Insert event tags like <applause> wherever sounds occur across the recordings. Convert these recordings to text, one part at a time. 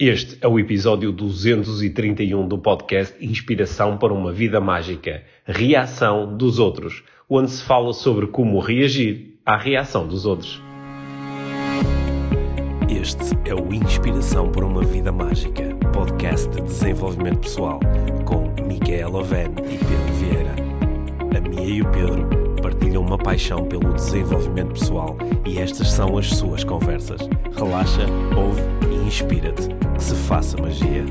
Este é o episódio 231 do podcast Inspiração para uma Vida Mágica Reação dos Outros, onde se fala sobre como reagir à reação dos outros. Este é o Inspiração para uma Vida Mágica, podcast de desenvolvimento pessoal, com Micaela Oven e Pedro Vieira. A Mia e o Pedro partilham uma paixão pelo desenvolvimento pessoal e estas são as suas conversas. Relaxa, ouve inspira-te. Que se faça magia.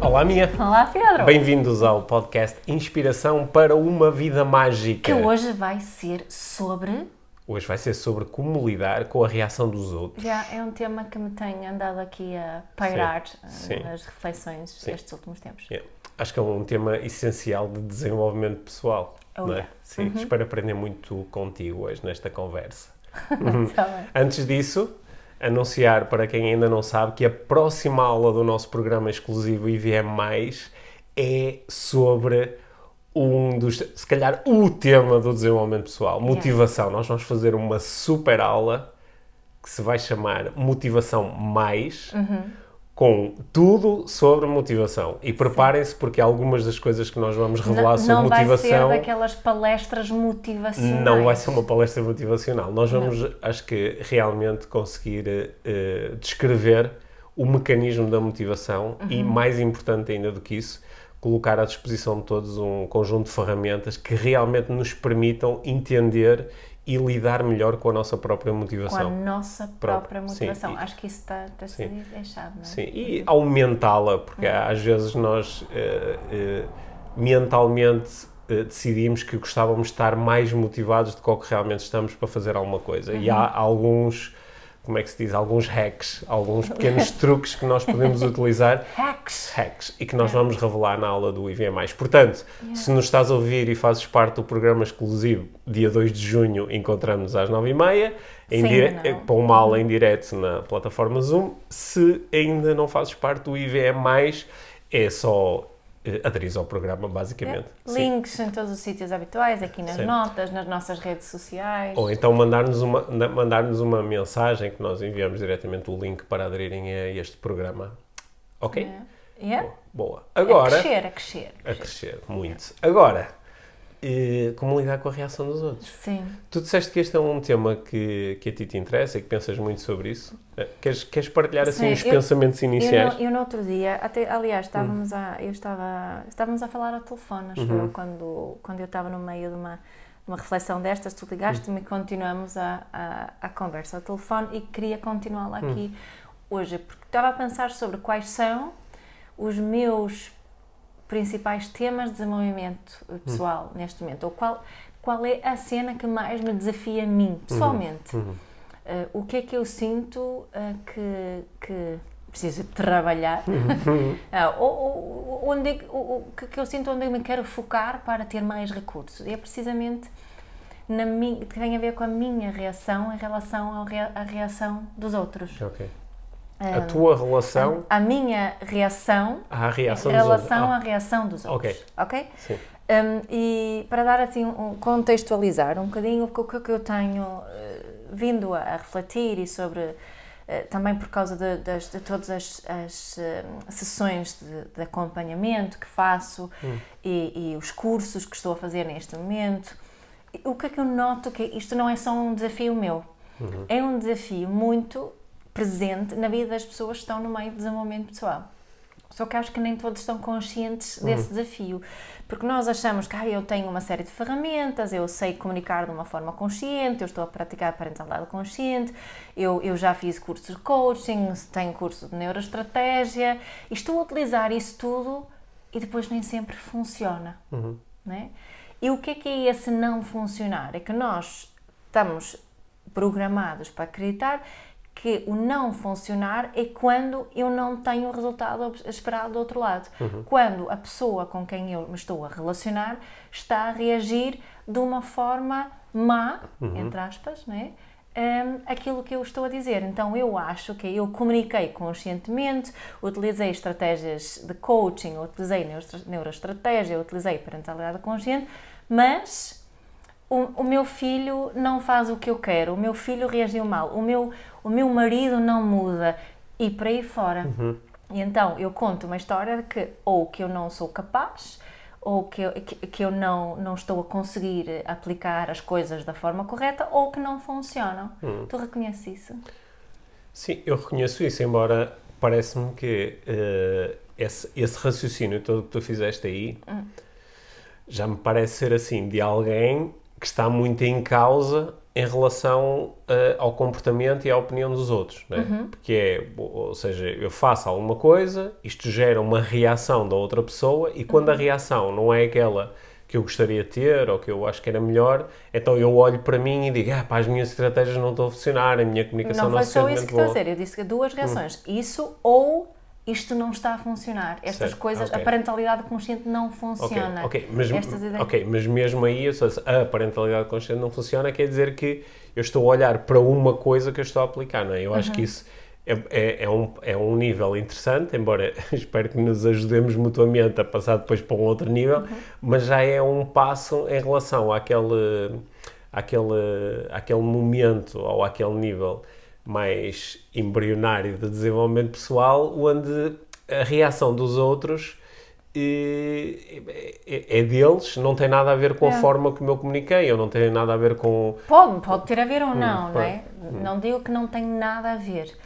Olá, Mia. Olá, Pedro. Bem-vindos ao podcast Inspiração para uma Vida Mágica. Que hoje vai ser sobre. Hoje vai ser sobre como lidar com a reação dos outros. Já é um tema que me tem andado aqui a pairar Sim, eh, sim. nas reflexões destes últimos tempos. É. Acho que é um tema essencial de desenvolvimento pessoal. Oh, não é? yeah. Sim, espero aprender muito contigo hoje nesta conversa. <laughs> Tá. Antes disso, anunciar para quem ainda não sabe que a próxima aula do nosso programa exclusivo IVM+, é sobre um dos, se calhar, o tema do desenvolvimento pessoal, motivação. Nós vamos fazer uma super aula que se vai chamar Motivação Mais, com tudo sobre motivação. E preparem-se porque algumas das coisas que nós vamos revelar Não, sobre não vai ser motivação daquelas palestras motivacionais. não vai ser uma palestra motivacional. Nós vamos, acho que, realmente conseguir eh, descrever o mecanismo da motivação e, mais importante ainda do que isso, colocar à disposição de todos um conjunto de ferramentas que realmente nos permitam entender e lidar melhor com a nossa própria Com a motivação. nossa Própria. Sim, motivação. e- Acho que isso está, está a ser deixado, não é? Sim, e aumentá-la, porque às vezes nós eh, eh, mentalmente eh, decidimos que gostávamos de estar mais motivados do que o que realmente estamos para fazer alguma coisa. E há alguns, como é que se diz, alguns hacks, alguns pequenos <laughs> truques que nós podemos utilizar Hacks. hacks e que nós vamos revelar na aula do IVM+. Portanto, se nos estás a ouvir e fazes parte do programa exclusivo, dia 2 de junho encontramos às 9h30 em dire- eh, para uma aula em direto na plataforma Zoom. Se ainda não fazes parte do IVM+, é só eh, aderir ao programa, basicamente. Sim. Links em todos os sítios habituais, aqui nas Sim. notas, nas nossas redes sociais. Ou então mandar-nos uma, mandar-nos uma mensagem que nós enviamos diretamente o link para aderirem a este programa. Ok? É. Yeah? Boa. Agora... A crescer, a crescer. A crescer, muito. Agora, eh, como lidar com a reação dos outros? Sim. Tu disseste que este é um tema que, que a ti te interessa e que pensas muito sobre isso. Eh, Queres, queres partilhar assim Sim, os eu- pensamentos Eu iniciais? no, eu no outro dia, até, aliás, Hum. estávamos a, eu estava, estávamos a falar ao telefone, acho Uhum. eu, quando, quando eu estava no meio de uma, uma reflexão destas, tu ligaste-me e continuamos a, a, a conversa ao telefone e queria continuá-la Hum. aqui hoje, porque estava a pensar sobre quais são os meus principais temas de desenvolvimento Hum. pessoal neste momento, ou qual, qual é a cena que mais me desafia a Uhum. mim, pessoalmente. Uh, o que é que eu sinto uh, que, que preciso trabalhar? <laughs> Ah, ou, ou- onde é o- que, que eu sinto onde eu me quero focar para ter mais recursos? E é precisamente na minha, que tem a ver com a minha reação em relação à reação dos outros. A tua relação A minha reação à reação dos outros. relação Ah, à reação dos outros. Ok. Ok? Sim. Um, e para dar assim, um, contextualizar um bocadinho o que, que eu tenho eh, vindo a, a refletir e sobre, eh, também por causa de, das- de todas as, as, eh, sessões de, de acompanhamento que faço e, e os cursos que estou a fazer neste momento, o que é que eu noto que isto não é só um desafio meu, é um desafio muito presente na vida das pessoas que estão no meio do desenvolvimento pessoal. Só que acho que nem todos estão conscientes desse desafio. Porque nós achamos que ah, eu tenho uma série de ferramentas, eu sei comunicar de uma forma consciente, eu estou a praticar parentalidade consciente, eu, eu já fiz cursos de coaching, tenho curso de neuroestratégia, e estou a utilizar isso tudo e depois nem sempre funciona. Né? E o que é que é esse não funcionar? É que nós estamos programados para acreditar que o não funcionar é quando eu não tenho o resultado esperado do outro lado. Quando a pessoa com quem eu me estou a relacionar está a reagir de uma forma má, entre aspas, né? hum, aquilo que eu estou a dizer. Então eu acho que eu comuniquei conscientemente, utilizei estratégias de coaching, utilizei neuro- neuroestratégia, utilizei parentalidade consciente, mas o, o meu filho não faz o que eu quero, o meu filho reagiu mal, o meu, o meu marido não muda e por aí fora. E então eu conto uma história de que ou que eu não sou capaz ou que eu, que, que eu não, não estou a conseguir aplicar as coisas da forma correta ou que não funcionam. Tu reconheces isso? Sim, eu reconheço isso, embora parece-me que eh, esse, esse raciocínio todo que tu fizeste aí já me parece ser assim de alguém que está muito em causa em relação eh, ao comportamento e à opinião dos outros, né? Porque é, ou seja, eu faço alguma coisa, isto gera uma reação da outra pessoa e quando a reação não é aquela que eu gostaria de ter ou que eu acho que era melhor, então eu olho para mim e digo, ah, pá, as minhas estratégias não estão a funcionar, a minha comunicação Não não, foi só ser isso que estou a dizer. Eu disse que duas reações. Isso ou isto não está a funcionar. Estas Certo, coisas, ok. a parentalidade consciente não funciona. ok, mas, Estas ideias. ok, mas mesmo aí, seja, a parentalidade consciente não funciona, quer dizer que eu estou a olhar para uma coisa que eu estou a aplicar, não é? Eu Uhum. acho que isso é, é, é um, é um nível interessante, embora <laughs> espero que nos ajudemos mutuamente a passar depois para um outro nível, Uhum. mas já é um passo em relação àquele, àquele, àquele momento ou àquele nível mais embrionário de desenvolvimento pessoal, onde a reação dos outros eh, é, é deles, não tem nada a ver com a É. forma como eu comuniquei, ou não tem nada a ver com. Pode, pode ter a ver ou não, Hum, não é? Não digo que não tem nada a ver.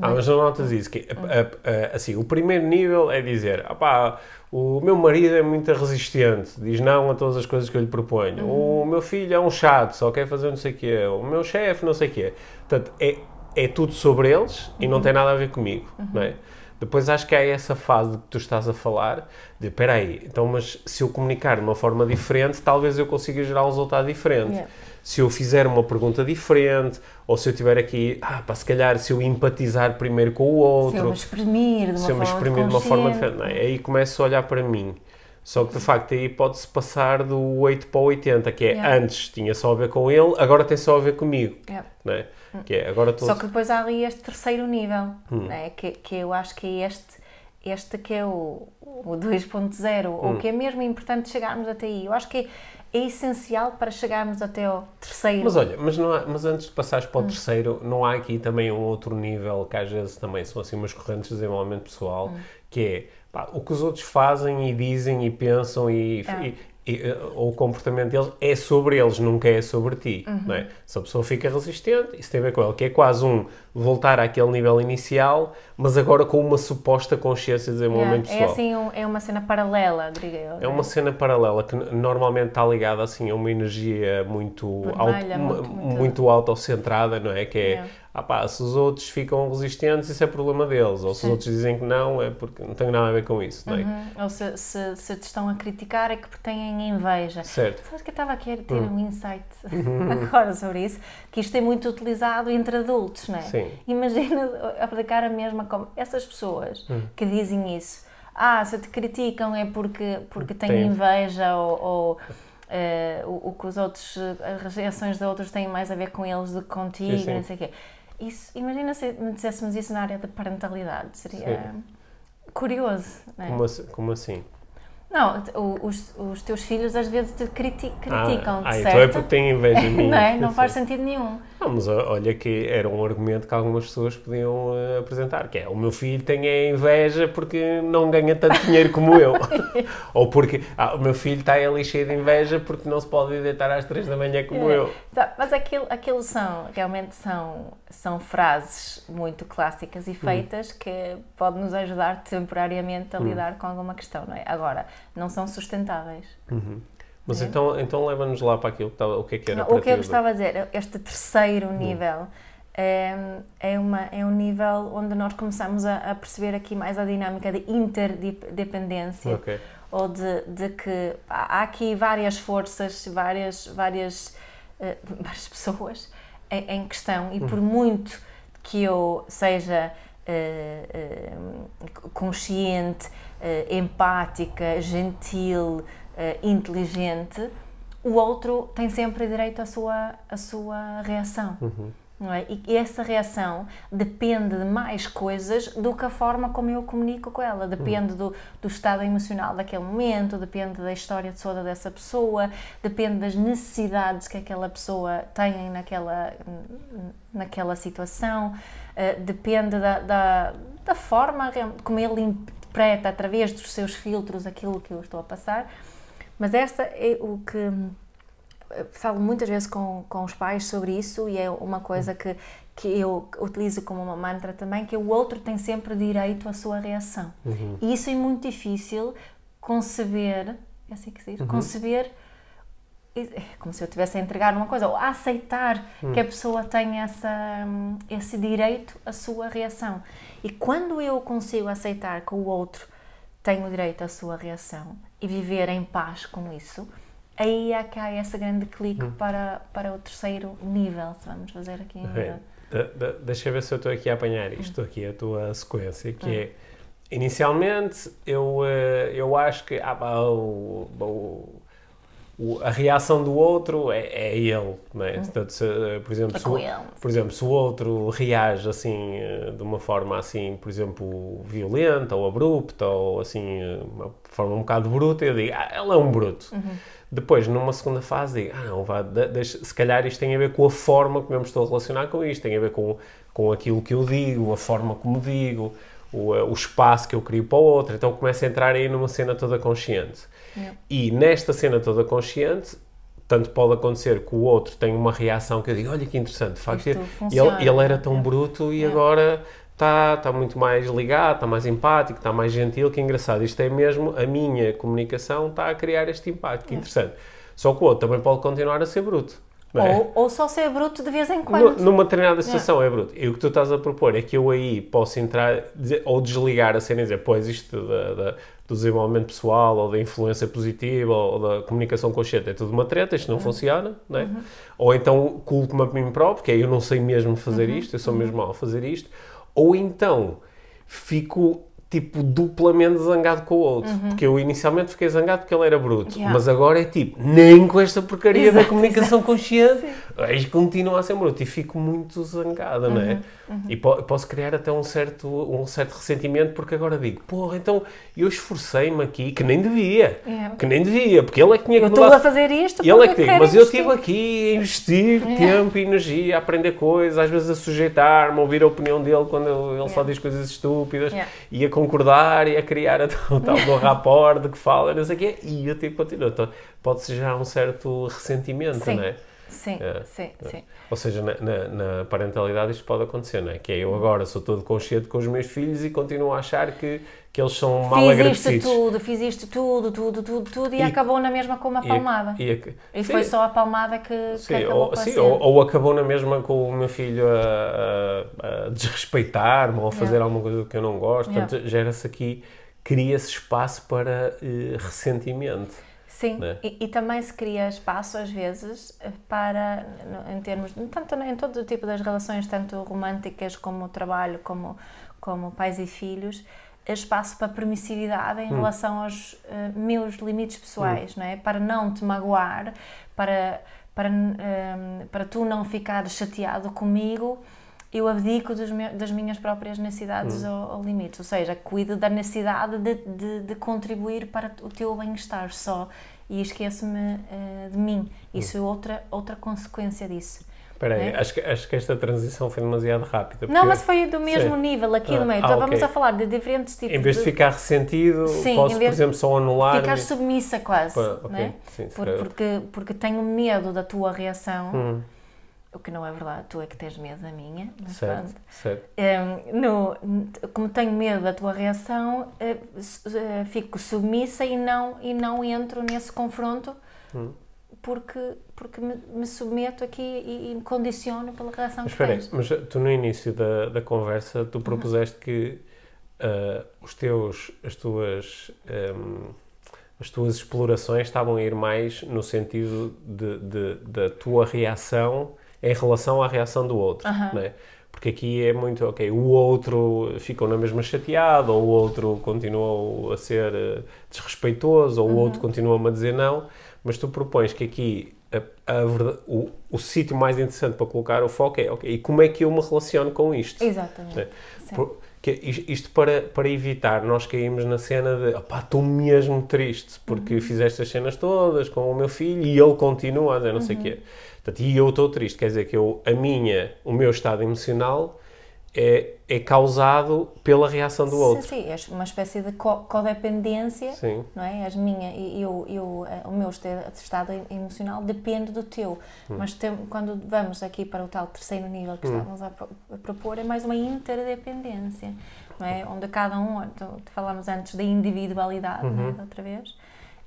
Ah, mas não notas isso, que a- a- a- assim, o primeiro nível é dizer, "Opá, o meu marido é muito resistente, diz não a todas as coisas que eu lhe proponho, o meu filho é um chato, só quer fazer não sei o quê, o meu chefe não sei o quê. Portanto, é, é tudo sobre eles e não tem nada a ver comigo, não é? Depois acho que há essa fase de que tu estás a falar, de espera aí, então mas se eu comunicar de uma forma diferente, talvez eu consiga gerar um resultado diferente. Yeah. Se eu fizer uma pergunta diferente, ou se eu tiver aqui, ah, pá, se calhar se eu empatizar primeiro com o outro, Se eu me exprimir de uma se eu me forma exprimir de uma forma diferente, não é? aí começo a olhar para mim. Só que de facto aí pode-se passar do 8 para o 80, que é Yeah. antes tinha só a ver com ele, agora tem só a ver comigo. Yeah. Não é? Que é agora estou. Só que depois há ali este terceiro nível, Hum. né? que, que eu acho que é este, este que é o, o 2.0, Hum. ou que é mesmo importante chegarmos até aí. Eu acho que é, é essencial para chegarmos até ao terceiro. Mas olha, mas, há- mas antes de passares Hum. para o terceiro, não há aqui também um outro nível que às vezes também são assim umas correntes de desenvolvimento pessoal, Hum. que é pá, o que os outros fazem e dizem e pensam e, É. e- o comportamento deles é sobre eles, nunca é sobre ti. Uhum. É? Se a pessoa fica resistente, isso tem a ver com ele, que é quase um voltar àquele nível inicial, mas agora com uma suposta consciência de desenvolvimento Yeah, é pessoal. assim, um- é uma cena paralela, diria eu. É né? uma cena paralela que normalmente está ligada assim a uma energia muito, Vermelha, auto- muito- mu- muito- muito autocentrada, não é? Que é, Yeah. ah pá, se os outros ficam resistentes, isso é problema deles. Ou se Sim. os outros dizem que não, é porque não tem nada a ver com isso, não é? Uhum. Ou se, se, se te estão a criticar é que porque têm inveja. Certo. Sabes que eu estava aqui a ter Hum. um insight Uhum. <laughs> agora sobre isso, que isto é muito utilizado entre adultos, não é? Sim. Imagina <laughs> aplicar a mesma como essas pessoas Hum. que dizem isso. Ah, se te criticam é porque, porque têm Tem. inveja ou, ou, eh, o, o que os outros, as reações de outros têm mais a ver com eles do que contigo, Sim, sim. não sei o quê. Isso, imagina se me disséssemos isso na área da parentalidade, seria curioso, não é? Como, assim- como assim? Não, o- os, os teus filhos às vezes te criti- Ah, criticam-te, ah, certo? então é porque têm inveja de <laughs> mim. não é? Não faz sentido nenhum. Não, mas olha que era um argumento que algumas pessoas podiam eh, apresentar, que é o meu filho tem a inveja porque não ganha tanto dinheiro como eu. <laughs> <laughs> Ou porque ah, o meu filho está ali cheio de inveja porque não se pode ir deitar às três da manhã como É. eu. Tá, Mas aquilo, aquilo são, realmente são, são frases muito clássicas e feitas que podem nos ajudar temporariamente a Uhum. lidar com alguma questão, não é? Agora, não são sustentáveis. Mas então, então leva-nos lá para aquilo o que é que era Não, para o que eu gostava de dizer, este terceiro Hum. nível é, é, uma, é um nível onde nós começamos a, a perceber aqui mais a dinâmica de interdependência. Ou de, de que há aqui várias forças, várias, várias, eh, <laughs> várias pessoas em, em questão e por muito que eu seja eh, eh, consciente, eh, empática, gentil, eh, inteligente, o outro tem sempre direito à sua, à sua reação. Não é? E essa reação depende de mais coisas do que a forma como eu comunico com ela. Depende do, do estado emocional daquele momento, depende da história de toda dessa pessoa, depende das necessidades que aquela pessoa tem naquela, naquela situação, uh, depende da, da, da forma como ele interpreta através dos seus filtros aquilo que eu estou a passar. Mas esta é o que falo muitas vezes com, com os pais sobre isso e é uma coisa que, que eu utilizo como uma mantra também, que o outro tem sempre direito à sua reação. Uhum. E isso é muito difícil conceber, é assim que se diz, uhum. conceber como se eu estivesse a entregar uma coisa, ou a aceitar uhum. que a pessoa tem essa, esse direito à sua reação. E quando eu consigo aceitar que o outro tem o direito à sua reação e viver em paz com isso, aí há cá esse grande clique hum. para, para o terceiro nível, se vamos fazer aqui. Okay. De, de, deixa eu ver se eu estou aqui a apanhar isto hum. aqui, a tua sequência, que hum. é inicialmente eu, eh, eu acho que ah, o, o, o, a reação do outro é, é ele, não é? Hum. Portanto, se, eh, por, exemplo, se, por exemplo, se o outro reage assim eh, de uma forma assim, por exemplo, violenta ou abrupta ou assim, uma forma um bocado bruta, eu digo, ah, ela é um bruto. Uhum. Depois, numa segunda fase, digo, ah, não, vá, deixa, se calhar isto tem a ver com a forma como eu me estou a relacionar com isto, tem a ver com, com aquilo que eu digo, a forma como digo, o, eh, o espaço que eu crio para o outro. Então começo a entrar aí numa cena toda consciente. Yeah. E nesta cena toda consciente, tanto pode acontecer que o outro tenha uma reação que eu digo, olha que interessante, de facto, ele, ele, era tão bruto e yeah. agora está, está muito mais ligado, está mais empático, está mais gentil, que engraçado. Isto é mesmo, a minha comunicação está a criar este impacto, que interessante. Só que o outro também pode continuar a ser bruto. É? Ou, ou, só ser bruto de vez em quando. No, numa determinada situação é. é bruto. E o que tu estás a propor é que eu aí posso entrar dizer, ou desligar a cena e dizer, pois isto da, da, do desenvolvimento pessoal ou da influência positiva ou da comunicação consciente é tudo uma treta, isto não uhum. funciona, não é? Uhum. Ou então culpo-me a mim próprio, que é eu não sei mesmo fazer uhum. isto, eu sou mesmo mal a fazer isto ou então fico tipo duplamente zangado com o outro. Uhum. Porque eu inicialmente fiquei zangado porque ele era bruto, yeah. mas agora é tipo, nem com esta porcaria exato, da comunicação exato. consciente, aí continua a ser bruto e fico muito zangada, uhum. não é? Uhum. uhum. E po posso criar até um certo, um certo ressentimento porque agora digo, porra, então eu esforcei-me aqui, que nem devia, yeah. que nem devia, porque ele é que tinha que Eu estou a fazer isto ele é que digo, mas eu estive aqui a investir yeah. tempo e energia, a aprender coisas, às vezes a sujeitar-me, a ouvir a opinião dele quando ele só diz coisas estúpidas e a concordar e a criar a tal, tal do rapport de que fala, não sei o quê, e eu tipo continuo. Então, pode-se gerar um certo ressentimento, sim. não é? Sim, é, sim, é. sim. Ou seja, na, na, na, parentalidade isto pode acontecer, não é? Que é eu agora sou todo consciente com os meus filhos e continuo a achar que, que eles são mal agradecidos. Fiz isto tudo, fiz isto tudo, tudo, tudo, tudo e, e acabou na mesma com uma palmada. E, e, e foi só a palmada que, sim, que acabou ou, sim, ou, ou, acabou na mesma com o meu filho a, a, a desrespeitar-me ou a fazer yeah. alguma coisa que eu não gosto. Yeah. Portanto, gera-se aqui, cria-se espaço para uh, ressentimento. Sim, né? e, e, também se cria espaço às vezes para, em termos, tanto em todo o tipo das relações, tanto românticas como trabalho, como, como pais e filhos, espaço para permissividade em hum. relação aos uh, meus limites pessoais, hum. não é? Para não te magoar, para, para, um, eh, para tu não ficares chateado comigo, eu abdico das minhas próprias necessidades hum. ou, ou, limites, ou seja, cuido da necessidade de, de, de contribuir para o teu bem-estar só e esqueço-me uh, de mim. Isso hum. é outra, outra consequência disso. Espera aí, é? acho, que, acho que esta transição foi demasiado rápida. Não, mas foi do mesmo nível aqui ah, no meio. Então ah, vamos okay. a falar de diferentes tipos Em vez de, de ficar ressentido, Sim, posso, por exemplo, só anular... Ficar submissa quase, Pá, okay. né? Sim, Por, porque, porque tenho medo da tua reação. Hum o que não é verdade, tu é que tens medo da minha, mas certo, pronto. Certo. Um, no, como tenho medo da tua reação, uh, uh, fico submissa e não, e não entro nesse confronto hum. porque, porque me, me, submeto aqui e, e, me condiciono pela reação mas, que tens. Mas tu no início da, da conversa, tu uhum. propuseste uhum. que uh, os teus, as tuas... Um, as tuas explorações estavam a ir mais no sentido de, de, da tua reação em relação à reação do outro, uhum. né? Porque aqui é muito, ok, o outro ficou na mesma chateado, ou o outro continuou a ser uh, desrespeitoso, ou uhum. o outro continua-me a dizer não, mas tu propões que aqui a, a o, o sítio mais interessante para colocar o foco é, ok, e como é que eu me relaciono com isto? Exatamente. É. Sim. Por- que is- isto para, para evitar nós caímos na cena de opá, estou mesmo triste porque fizeste as cenas todas com o meu filho e ele continua a dizer não sei o quê. Portanto, e eu estou triste, quer dizer que eu, a minha, o meu estado emocional é, é causado pela reação do outro. Sim, sim, é uma espécie de co- codependência, Sim. não é? As minha, e eu, eu, eh, o meu estado emocional depende do teu. Hum. Mas tem- quando vamos aqui para o tal terceiro nível que estávamos a, pro- a propor, é mais uma interdependência, não é? Onde cada um, falamos antes da individualidade, não Uhum. é? outra vez,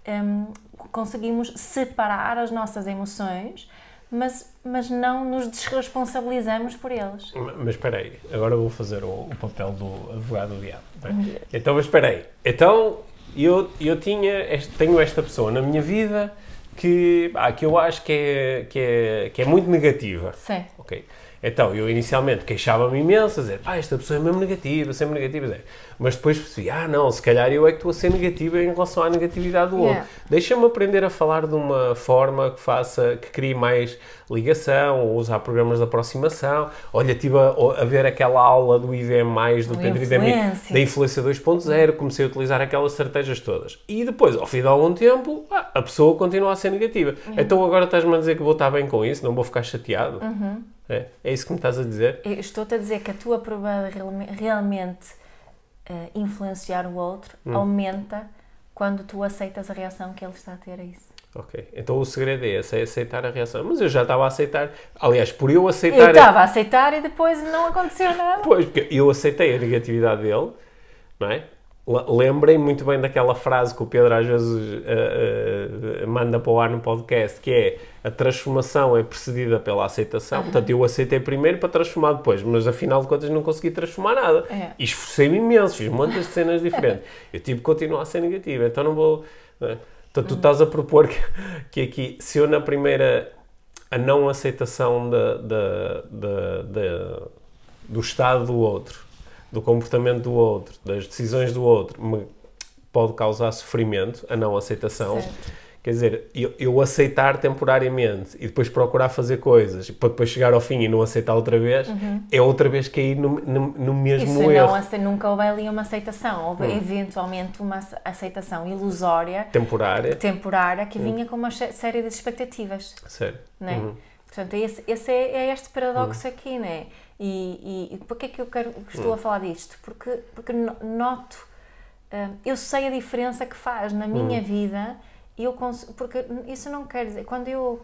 hum, conseguimos separar as nossas emoções, mas, mas não nos desresponsabilizamos por eles. Mas espera aí, agora vou fazer o, o papel do advogado do diabo. é? Então, mas espera aí. Então, eu, eu tinha, este- tenho esta pessoa na minha vida que, ah, que eu acho que é, que, é, que é muito negativa. Sim. Ok. Então, eu inicialmente queixava-me imenso, a dizer, pá, esta pessoa é mesmo negativa, sempre negativa, dizer. mas depois percebi, ah, não, se calhar eu é que estou a ser negativa em relação à negatividade do Yeah. outro. Deixa-me aprender a falar de uma forma que faça, que crie mais ligação, ou usar programas de aproximação. Olha, estive a, a ver aquela aula do IVM+, do Pedro influência. da Influência 2.0, comecei a utilizar aquelas estratégias todas. E depois, ao fim de algum tempo, ah, a pessoa continua a ser negativa. Então agora estás-me a dizer que vou estar bem com isso, não vou ficar chateado? É, é isso que me estás a dizer? Eu Estou-te a dizer que a tua probabilidade de realme- realmente eh, influenciar o outro Hum. aumenta quando tu aceitas a reação que ele está a ter a isso. Ok. Então o segredo é esse, é aceitar a reação. Mas eu já estava a aceitar. Aliás, por eu Eu aceitar. estava a aceitar e depois não aconteceu nada. Pois, porque eu aceitei a negatividade dele, não é? Le- Lembrei muito bem daquela frase que o Pedro às vezes eh, eh, manda para o ar no podcast, que é a transformação é precedida pela aceitação. Portanto, eu aceitei primeiro para transformar depois, mas afinal de contas não consegui transformar nada. É. E esforcei-me imenso, fiz de cenas diferentes. <laughs> Eu tive que continuar a ser negativo, então não vou. não é? Então tu estás a propor que, que aqui, se eu na primeira a não aceitação da, da, da, da- do estado do outro, do comportamento do outro, das decisões do outro, me pode causar sofrimento, a não aceitação. Certo. Quer dizer, eu, eu aceitar temporariamente e depois procurar fazer coisas para depois chegar ao fim e não aceitar outra vez, é outra vez cair no, no, no mesmo se erro não, ace- nunca houve ali uma aceitação, houve Hum. eventualmente uma ace- aceitação ilusória, temporária, Hum. que vinha com uma série de expectativas. Sério. não é? Uhum. Portanto, esse, esse é, é este paradoxo aqui, não é? E, e, e porquê é que eu quero, estou a falar disto? Porque, porque no- noto, ah, eu sei a diferença que faz na minha vida, e eu cons- porque isso não quer dizer, quando eu,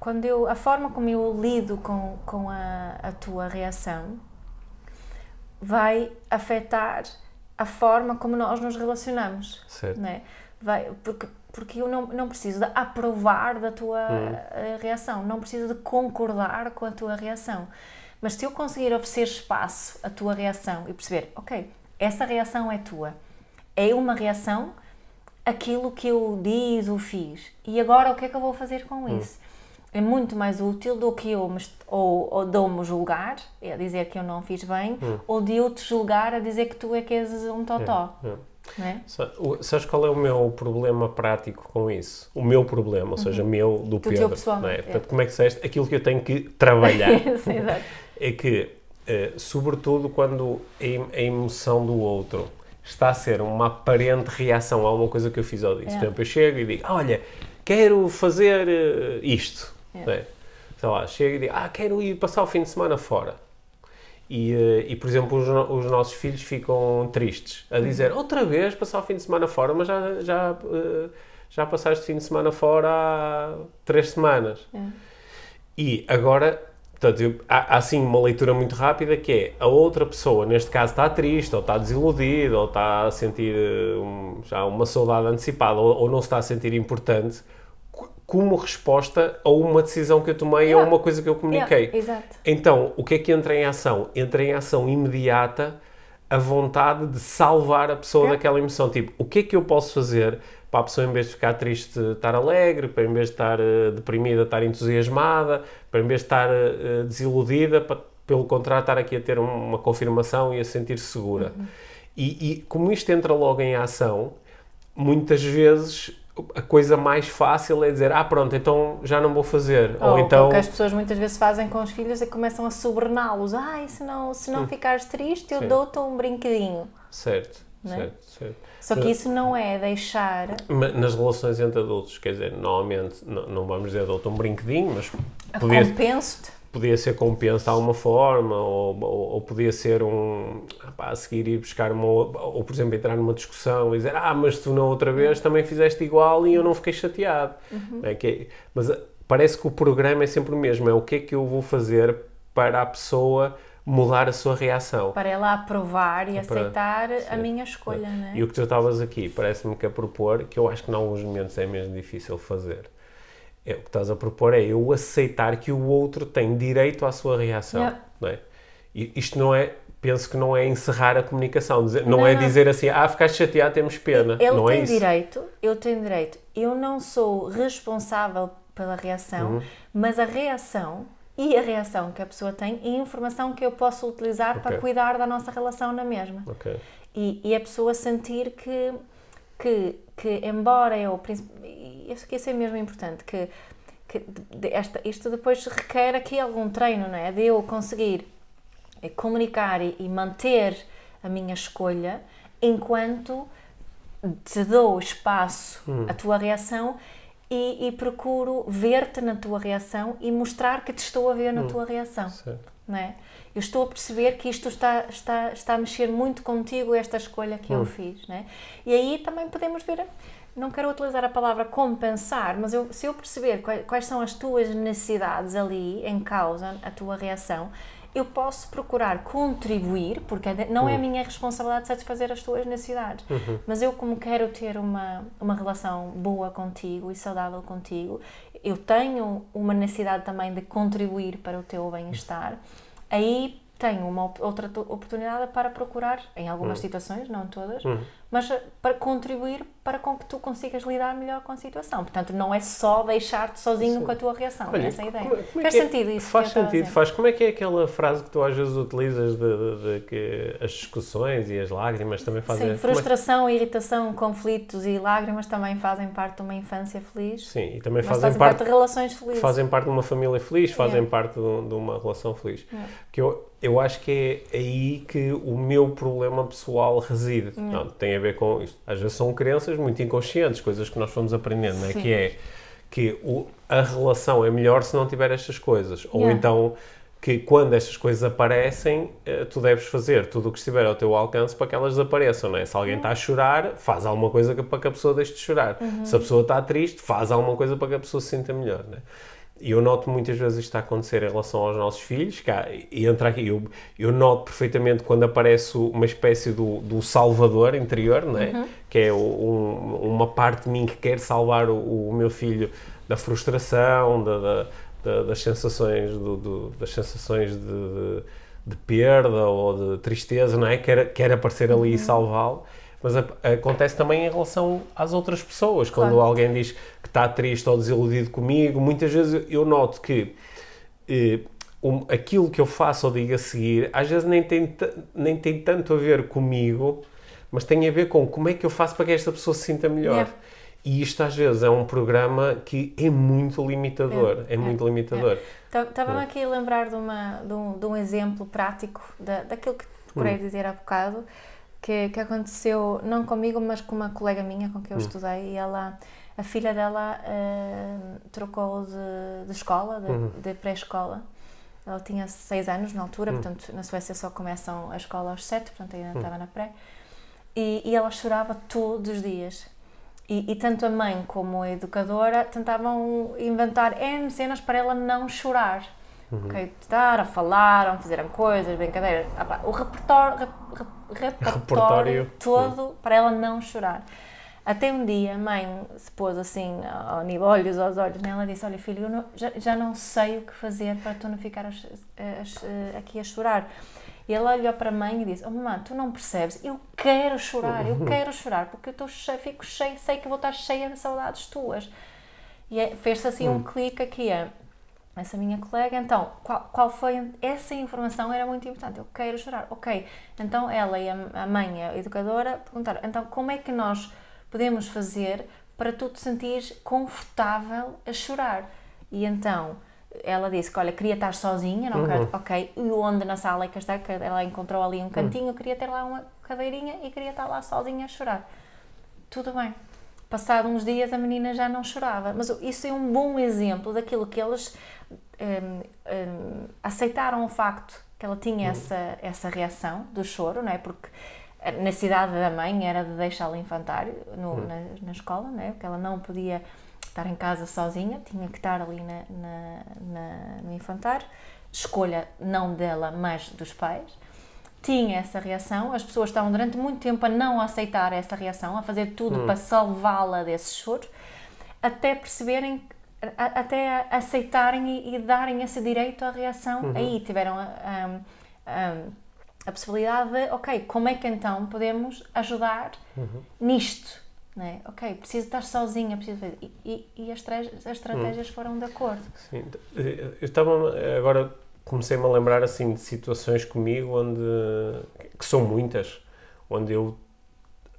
quando eu, a forma como eu lido com, com a, a tua reação vai afetar a forma como nós nos relacionamos Certo. não é? Vai, porque, porque eu não, não preciso de aprovar da tua eh, reação, não preciso de concordar com a tua reação. Mas se eu conseguir oferecer espaço à tua reação e perceber, ok, essa reação é tua, é uma reação aquilo que eu disse ou fiz, e agora o que é que eu vou fazer com isso? É muito mais útil do que eu me, ou, ou de eu me julgar, a dizer que eu não fiz bem, ou de eu te julgar a dizer que tu é que és um totó. É. É? O- Sabes qual é o meu problema prático com isso? O meu problema, ou seja, meu do teu Pedro. pessoal, não é? é. Portanto, como é que disseste? Aquilo que eu tenho que trabalhar <laughs> Sim, exato. É que, eh, sobretudo quando a em- a emoção do outro está a ser uma aparente reação a alguma coisa que eu fiz ou disse. É. Por exemplo, eu chego e digo, olha, quero fazer eh, isto. É. não é? Sei lá, chego e digo, ah, quero ir passar o fim de semana fora. E, eh, e, por exemplo, os, no- os nossos filhos ficam tristes a dizer outra vez passar o fim de semana fora, mas já, já, eh, já passaste o fim de semana fora há três semanas. E agora, portanto, eu- há, há assim uma leitura muito rápida que é a outra pessoa, neste caso, está triste, ou está desiludida, ou está a sentir eh, um- já uma saudade antecipada, ou, ou não se está a sentir importante, co- como resposta a uma decisão que eu tomei, Yeah. uma coisa que eu comuniquei. Yeah, exato. Então, o que é que entra em ação? Entra em ação imediata a vontade de salvar a pessoa É. daquela emoção. Tipo, o que é que eu posso fazer para a pessoa, em vez de ficar triste, estar alegre, para em vez de estar eh, deprimida, estar entusiasmada, para em vez de estar eh, desiludida, para, pelo contrário, estar aqui a ter um- uma confirmação e a sentir-se segura. Uhum. E, e como isto entra logo em ação, muitas vezes a coisa mais fácil é dizer, ah, pronto, então já não vou fazer. Ou, Ou, então. o que as pessoas muitas vezes fazem com os filhos é que começam a sobrená-los. Ai, se não, se não ficares triste, eu dou-te um brinquedinho. Certo, Não é? certo, certo. Só que isso não é deixar. Mas Nas relações entre adultos, quer dizer, normalmente, não, não vamos dizer dou-te um brinquedinho, mas podia, Compenso-te. podia ser compenso de alguma forma, ou, ou, ou podia ser um. pá, a seguir ir buscar uma. Ou, por exemplo, entrar numa discussão e dizer, ah, mas tu na outra vez também fizeste igual e eu não fiquei chateado. Não é? Que é- mas ah, parece que o programa é sempre o mesmo, é o que é que eu vou fazer para a pessoa mudar a sua reação. Para ela aprovar e Para- aceitar a sim. minha escolha, não é? E o que tu estavas aqui, parece-me que a propor, que eu acho que em alguns momentos é mesmo difícil fazer. É, o que estás a propor é eu aceitar que o outro tem direito à sua reação. Yeah. Não é? E isto não é, penso que não é encerrar a comunicação, dizer- não, Não, é dizer assim, ah, ficaste chateado, temos pena. Ele não tem é isso. direito, eu tenho direito. Eu não sou responsável pela reação, Uhum. mas a reação e a reação que a pessoa tem e a informação que eu posso utilizar para Ok. cuidar da nossa relação na mesma. Ok. E, e a pessoa sentir que, que, que embora eu, sei que isso é mesmo importante, que, que esta, isto depois requer aqui algum treino, não é? De eu conseguir comunicar e, e manter a minha escolha enquanto te dou espaço à tua reação e, e procuro ver-te na tua reação e mostrar que te estou a ver na tua reação Certo. não é? Eu estou a perceber que isto está, está, está a mexer muito contigo, esta escolha que eu fiz, não é? E aí também podemos ver, não quero utilizar a palavra compensar, mas eu, se eu perceber quais, quais são as tuas necessidades ali em causa, a tua reação, eu posso procurar contribuir, porque não é a minha responsabilidade satisfazer as tuas necessidades, mas eu como quero ter uma, uma relação boa contigo e saudável contigo, eu tenho uma necessidade também de contribuir para o teu bem-estar, aí tenho uma outra tu- oportunidade para procurar, em algumas situações, não todas, mas eh, para contribuir para com que tu consigas lidar melhor com a situação. Portanto, não é só deixar-te sozinho com a tua reação, Olha, essa é a ideia. como é- como é Faz é- sentido isso? Faz sentido, faz. Como é que é aquela frase que tu às vezes utilizas de, de- de que as discussões e as lágrimas também fazem... Sim, é- frustração, irritação, conflitos e lágrimas também fazem parte de uma infância feliz, Sim, e também fazem, fazem parte parte de relações felizes. fazem parte de uma família feliz, fazem Yeah. parte de, de uma relação feliz. Que eu, eu acho que é aí que o meu problema pessoal reside. Não, tem a ver com isto. Às vezes são crenças muito inconscientes, coisas que nós fomos aprendendo, é? Que é que o, a relação é melhor se não tiver estas coisas. Ou Yeah. então que quando estas coisas aparecem, eh, tu deves fazer tudo o que estiver ao teu alcance para que elas desapareçam, não é? Se alguém está a chorar, faz alguma coisa para que a pessoa deixe de chorar. Se a pessoa está triste, faz alguma coisa para que a pessoa se sinta melhor, não é? E eu noto muitas vezes isto a acontecer em relação aos nossos filhos, há- e entra aqui, eu, eu noto perfeitamente quando aparece uma espécie do, do salvador interior, não é? Que é um- uma parte de mim que quer salvar o, o meu filho da frustração, da, da- da- das sensações, do, do- das sensações de, de- de perda ou de tristeza, não é? Quer, quer aparecer ali Uhum. e salvá-lo. Mas a- acontece também em relação às outras pessoas. Quando Claro. alguém diz que está triste ou desiludido comigo, muitas vezes eu- noto que eh, um- aquilo que eu faço ou digo a seguir, às vezes nem tem, nem tem tanto a ver comigo, mas tem a ver com como é que eu faço para que esta pessoa se sinta melhor. Yeah. E isto às vezes é um programa que é muito limitador. É, muito limitador. Estava-me aqui a lembrar de, uma, de, um, de um exemplo prático da, daquilo que procurei dizer há bocado, que, que aconteceu não comigo, mas com uma colega minha com quem eu estudei, e ela, a filha dela eh, trocou de, de escola, de, de pré-escola. Ela tinha seis anos na altura, portanto, na Suécia só começam a escola aos sete, portanto, ainda estava na pré. E, e ela chorava todos os dias. E, e tanto a mãe como a educadora tentavam inventar N cenas para ela não chorar. Ok, Estaram, falaram, fizeram coisas, brincadeiras. Ah pá, o repertório, rep- rep- repertório Repertório. todo para ela não chorar. Até um dia a mãe se pôs assim ao nível, olhos aos olhos nela e disse: Olha, filho, eu não- já, já não sei o que fazer para tu não ficares as- eh, aqui a chorar. E ela olhou para a mãe e disse: Oh, mamãe, tu não percebes? Eu quero chorar, eu quero chorar, porque eu estou cheia, fico cheia, sei que vou estar cheia de saudades tuas. E é- fez-se assim um clique aqui. A, essa minha colega, então, qual, qual foi. Essa informação era muito importante. Eu quero chorar. Ok. Então ela e a, mãe, a educadora, perguntaram: então, como é que nós podemos fazer para tu te sentires confortável a chorar. E então ela disse que, olha, queria estar sozinha, não quero, ok, e onde na sala é que está, que ela encontrou ali um cantinho, queria ter lá uma cadeirinha e queria estar lá sozinha a chorar. Tudo bem. Passado uns dias a menina já não chorava, mas isso é um bom exemplo daquilo que eles hum, hum, aceitaram o facto que ela tinha essa, essa reação do choro, não é? Porque a necessidade da mãe era de deixá-la infantário no, na, na escola, não é? Porque ela não podia estar em casa sozinha, tinha que estar ali na, na, na, no infantário. Escolha não dela, mas dos pais. Tinha essa reação, as pessoas estavam durante muito tempo a não aceitar essa reação, a fazer tudo para salvá-la desse choro, até perceberem, a, até aceitarem e, e, darem esse direito à reação. Aí tiveram a, a, a, possibilidade de, ok, como é que então podemos ajudar nisto? né? Ok, preciso estar sozinha, preciso fazer. E, e, e as, as, estratégias foram de acordo. Sim, eu estava agora comecei-me a lembrar assim de situações comigo onde que são muitas, onde eu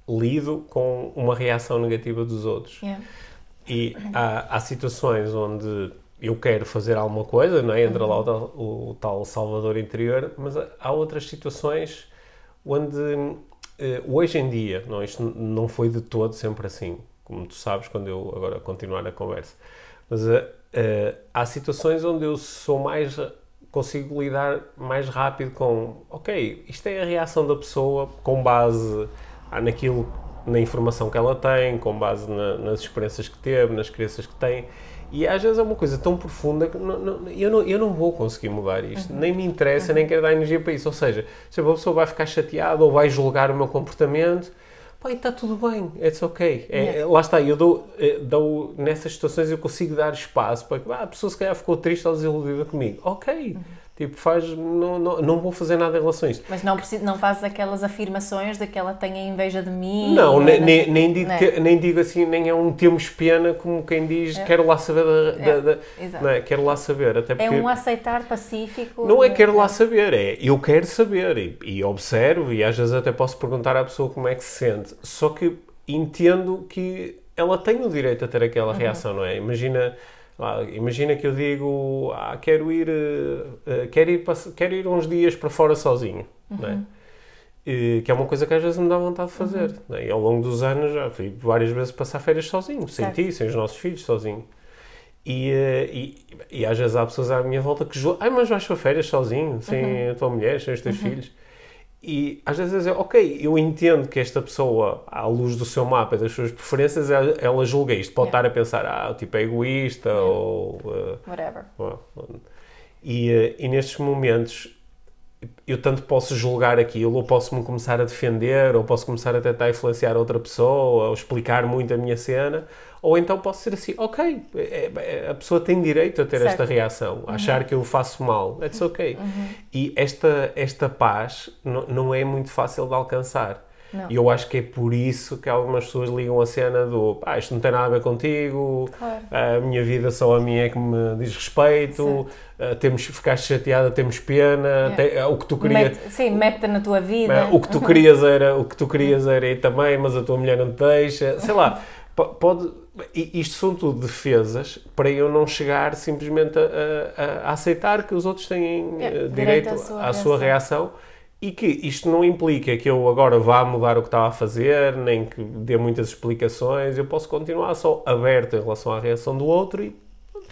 lido com uma reação negativa dos outros. Yeah. E há, há situações onde eu quero fazer alguma coisa, não é? Entra lá o, tal- o tal salvador interior, mas há- outras situações onde eh, hoje em dia, não, isto n- não foi de todo sempre assim, como tu sabes, quando eu agora continuar a conversa, mas eh, eh, há situações onde eu sou mais, consigo lidar mais rápido com, ok, isto é a reação da pessoa com base naquilo, na informação que ela tem, com base na- nas experiências que teve, nas crenças que tem. E às vezes é uma coisa tão profunda que não- não- eu, não, eu não vou conseguir mudar isto. Nem me interessa, nem quero dar energia para isso. Ou seja, se a pessoa vai ficar chateada ou vai julgar o meu comportamento, pá, está tudo bem, it's ok. É, Yeah. Lá está, eu dou, eh, dou, nessas situações eu consigo dar espaço para que ah, a pessoa se calhar ficou triste ou desiludida comigo. Ok, tipo, faz, não, não, não vou fazer nada em relação a isto. Mas não, preciso, não fazes aquelas afirmações de que ela tenha inveja de mim. Não, nem, nem, nem digo, né? que- nem digo assim, nem é um temos pena como quem diz quero lá saber da, É, da- exato. não é? quero lá saber, até É porque um aceitar pacífico. não é de- quero lá saber, é eu quero saber e, e observo e às vezes até posso perguntar à pessoa como é que se sente, só que entendo que ela tem o direito a ter aquela Uhum. reação, não é? Imagina, lá, imagina que eu digo, ah, quero ir, eh, eh, quero ir, pass- quero ir uns dias para fora sozinho? Uhum. E, que é uma coisa que às vezes me dá vontade de fazer. não é? E ao longo dos anos já fui várias vezes passar férias sozinho, sem ti, sem os nossos filhos, sozinho. E, eh, e, e às vezes há pessoas à minha volta que julgam, ai, mas vais para férias sozinho, sem a tua mulher, sem os teus filhos. E às vezes é, ok, eu entendo que esta pessoa, à luz do seu mapa e das suas preferências, ela, julga isto. Pode Yeah. estar a pensar, ah, o tipo é egoísta, ou... eh, Whatever. Bom, E, eh, e nestes momentos eu tanto posso julgar aquilo, ou posso-me começar a defender, ou posso começar a tentar influenciar outra pessoa, ou explicar muito a minha cena, ou então posso ser assim, ok, é- é- a pessoa tem direito a ter Certo. esta reação, a achar que eu faço mal, it's ok. Uhum. E esta, esta paz não, não é muito fácil de alcançar. Não. E eu acho que é por isso que algumas pessoas ligam a cena do ah, isto não tem nada a ver contigo, Claro. a minha vida só a mim é que me diz respeito, ah, temos, ficaste chateada, temos pena, Yeah. te- ah, o que tu querias. Mete, sim, mete na tua vida. ah, O que tu querias era o que tu querias era ir também, mas a tua mulher não te deixa. Sei lá, <laughs> pode. Isto são tudo defesas para eu não chegar simplesmente a, a- a aceitar que os outros têm Yeah, eh, direito direito à sua à sua reação e que isto não implica que eu agora vá mudar o que estava a fazer, nem que dê muitas explicações. Eu posso continuar só aberto em relação à reação do outro e,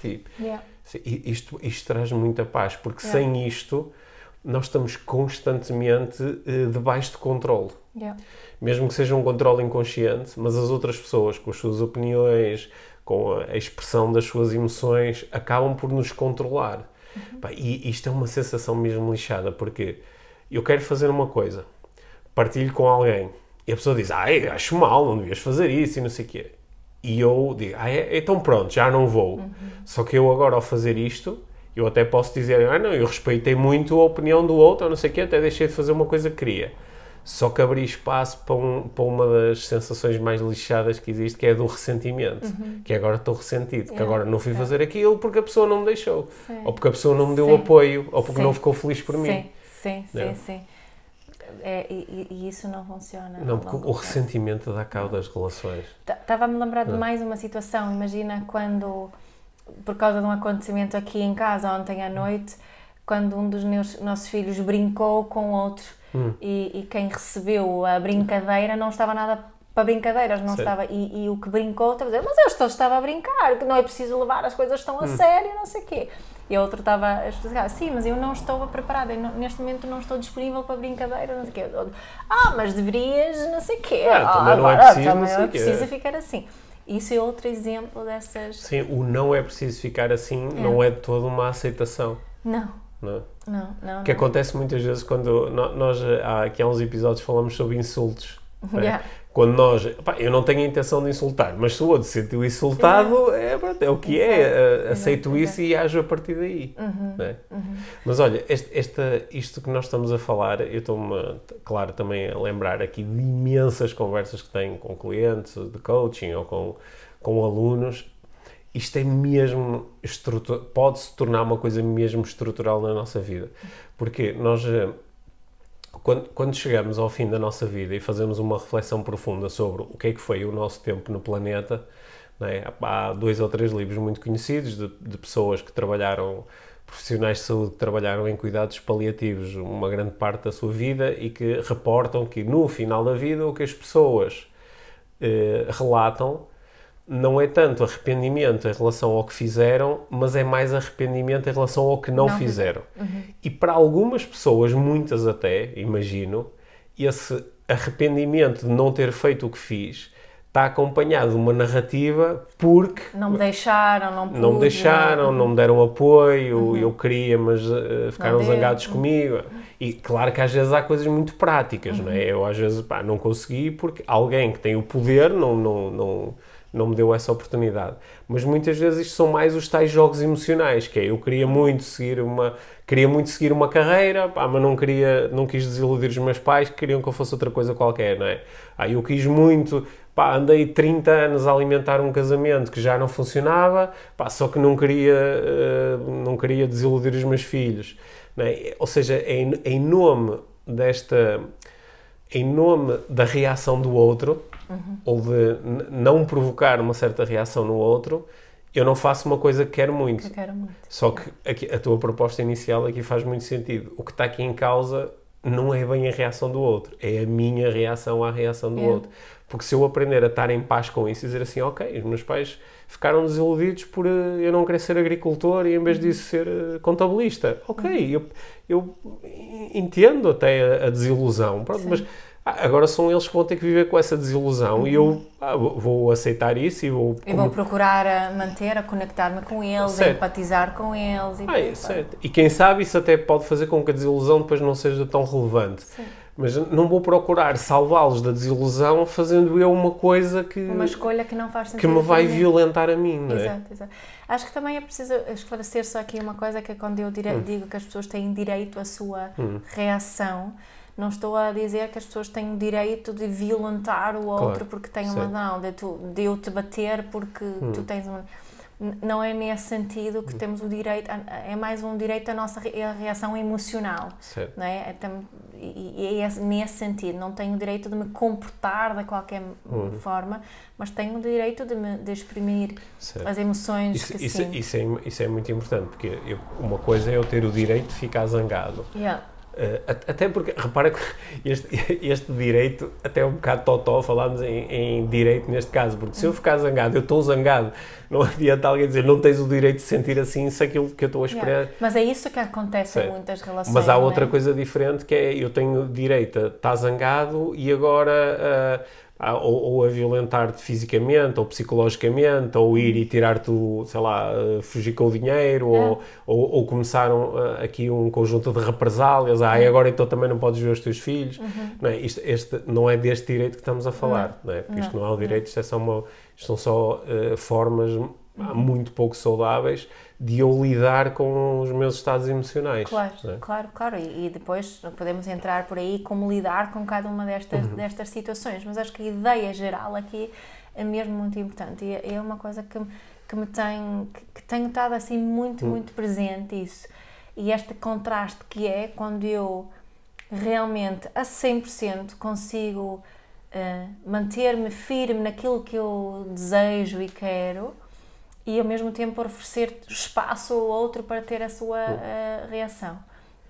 e Yeah. Isto, isto traz muita paz, porque Yeah. sem isto nós estamos constantemente eh, debaixo de controle. Yeah. Mesmo que seja um controle inconsciente, mas as outras pessoas, com as suas opiniões, com a expressão das suas emoções, acabam por nos controlar. Pá, e isto é uma sensação mesmo lixada, porque eu quero fazer uma coisa, partilho com alguém, e a pessoa diz, ai, acho mal, não devias fazer isso e não sei o quê. E eu digo, ah, é? então pronto, já não vou. Só que eu agora, ao fazer isto, eu até posso dizer, ah, não, eu respeitei muito a opinião do outro, ou não sei o quê, até deixei de fazer uma coisa que queria. Só que abri espaço para, um- para uma das sensações mais lixadas que existe, que é do ressentimento. Que agora estou ressentido, que Yeah, agora não fui yeah. fazer aquilo porque a pessoa não me deixou. Sim. Ou porque a pessoa não me deu Sim. apoio, ou porque Sim. não ficou feliz por mim. Sim, sim, sim, Yeah. sim. É, e, e isso não funciona. Não, porque o ressentimento dá cabo das relações. Estava a lembrar de mais uma situação. Imagina quando, por causa de um acontecimento aqui em casa ontem à noite, quando um dos meus, nossos filhos brincou com outro hum. e, e, quem recebeu a brincadeira não estava nada para brincadeiras, não Sim. estava. E, e, o que brincou estava a dizer, mas eu estou, estava a brincar, que não é preciso levar as coisas tão a hum. sério, não sei o quê. E a outra estava a explicar, sim, mas eu não estou preparada, não, neste momento não estou disponível para brincadeira, não sei o quê. Ah, mas deverias, não sei o quê. Ah, também ah, não é preciso, também não é preciso ficar assim. Isso é outro exemplo dessas. Sim, o não é preciso ficar assim é. não é toda uma aceitação. Não. Não, não, não. Que não. acontece muitas vezes quando nós, aqui há uns episódios, falamos sobre insultos. Yeah. Quando nós. Pá, eu não tenho a intenção de insultar, mas se o outro se sentiu insultado, é, é, o que é, é. Aceito isso e ajo a partir daí. Uhum. É? Uhum. Mas olha, este, esta, isto que nós estamos a falar, eu estou-me, claro, também a lembrar aqui de imensas conversas que tenho com clientes de coaching ou com, com alunos. Isto é mesmo. Pode-se tornar uma coisa mesmo estrutural na nossa vida. Porque nós eh, quando, quando, chegamos ao fim da nossa vida e fazemos uma reflexão profunda sobre o que é que foi o nosso tempo no planeta, é? há dois ou três livros muito conhecidos de, de, pessoas que trabalharam, profissionais de saúde que trabalharam em cuidados paliativos uma grande parte da sua vida e que reportam que no final da vida o que as pessoas eh, relatam não é tanto arrependimento em relação ao que fizeram, mas é mais arrependimento em relação ao que não, não fizeram. Uhum. E para algumas pessoas, muitas até, imagino, esse arrependimento de não ter feito o que fiz está acompanhado de uma narrativa porque não me deixaram, não pude, não me deixaram, não me deram apoio, uhum. eu queria, mas uh, ficaram zangados comigo. E claro que às vezes há coisas muito práticas, uhum. não é? Uhum. Eu às vezes pá, não consegui porque alguém que tem o poder não, não, não não me deu essa oportunidade. Mas muitas vezes isto são mais os tais jogos emocionais, que é eu queria muito seguir uma queria muito seguir uma carreira, pá, mas não queria, não quis desiludir os meus pais que queriam que eu fosse outra coisa qualquer, não é? Ah, eu quis muito, pá, andei 30 anos a alimentar um casamento que já não funcionava, pá, só que não queria, uh, não queria desiludir os meus filhos, é? Ou seja, em, em nome desta em nome da reação do outro, uhum. ou de não provocar uma certa reação no outro, eu não faço uma coisa que quero muito. Que quero muito. Só que aqui, a tua proposta inicial aqui faz muito sentido. O que está aqui em causa não é bem a reação do outro, é a minha reação à reação do é. outro. Porque se eu aprender a estar em paz com isso e dizer assim, ok, os meus pais ficaram desiludidos por uh, eu não querer ser agricultor e em vez disso ser uh, contabilista. Ok, uhum. eu, eu entendo até a, a desilusão, pronto, mas agora são eles que vão ter que viver com essa desilusão uhum. e eu ah, vou aceitar isso e vou... E vou procurar a manter, a conectar-me com eles, certo. a empatizar com eles. E, ah, certo. e quem sabe isso até pode fazer com que a desilusão depois não seja tão relevante. Sim. Mas não vou procurar salvá-los da desilusão fazendo eu uma coisa que... Uma escolha que não faz sentido. Que me vai violentar a mim, não é? Exato, exato. Acho que também é preciso esclarecer só aqui uma coisa, que é quando eu hum. digo que as pessoas têm direito à sua hum. reação não estou a dizer que as pessoas têm o direito de violentar o outro claro, porque têm uma não, de, tu, de eu te bater porque hum. tu tens uma. Não é nesse sentido que hum. temos o direito, é mais um direito à nossa reação emocional. Certo. Não é? E é nesse sentido. Não tenho o direito de me comportar de qualquer hum. forma, mas tenho o direito de, me, de exprimir certo. as emoções isso, que isso, sinto. Isso é, isso é muito importante, porque eu, uma coisa é eu ter o direito de ficar zangado. Yeah até porque, repara que <laughs> este, <laughs> este direito, até é um bocado totó, falámos em, em, direito neste caso, porque se eu ficar zangado, eu estou zangado, não <laughs> adianta alguém dizer não tens o direito de sentir assim se aquilo que eu estou a esperar. Yeah. Mas é isso que acontece em muitas relações. Mas há outra é? coisa diferente que é eu tenho direito a estar zangado e agora. Uh, ou, ou, a violentar-te fisicamente ou psicologicamente, ou ir e tirar-te, sei lá, fugir com o dinheiro, é. ou, ou, ou, começaram aqui um conjunto de represálias, ah, e agora então também não podes ver os teus filhos. Uhum. Não é? Isto, este não é deste direito que estamos a falar, não, não é? Porque isto não é o direito, isto, é só uma, isto são só uh, formas uhum. muito pouco saudáveis de eu lidar com os meus estados emocionais. Claro, é? claro, claro. E, e, depois podemos entrar por aí como lidar com cada uma destas, uhum. destas situações. Mas acho que a ideia geral aqui é mesmo muito importante. E é uma coisa que, que me tem, que, que tenho estado assim muito, uhum. muito presente isso. E este contraste que é quando eu realmente a 100% consigo uh, manter-me firme naquilo que eu desejo e quero e ao mesmo tempo oferecer espaço ao outro para ter a sua uh, reação.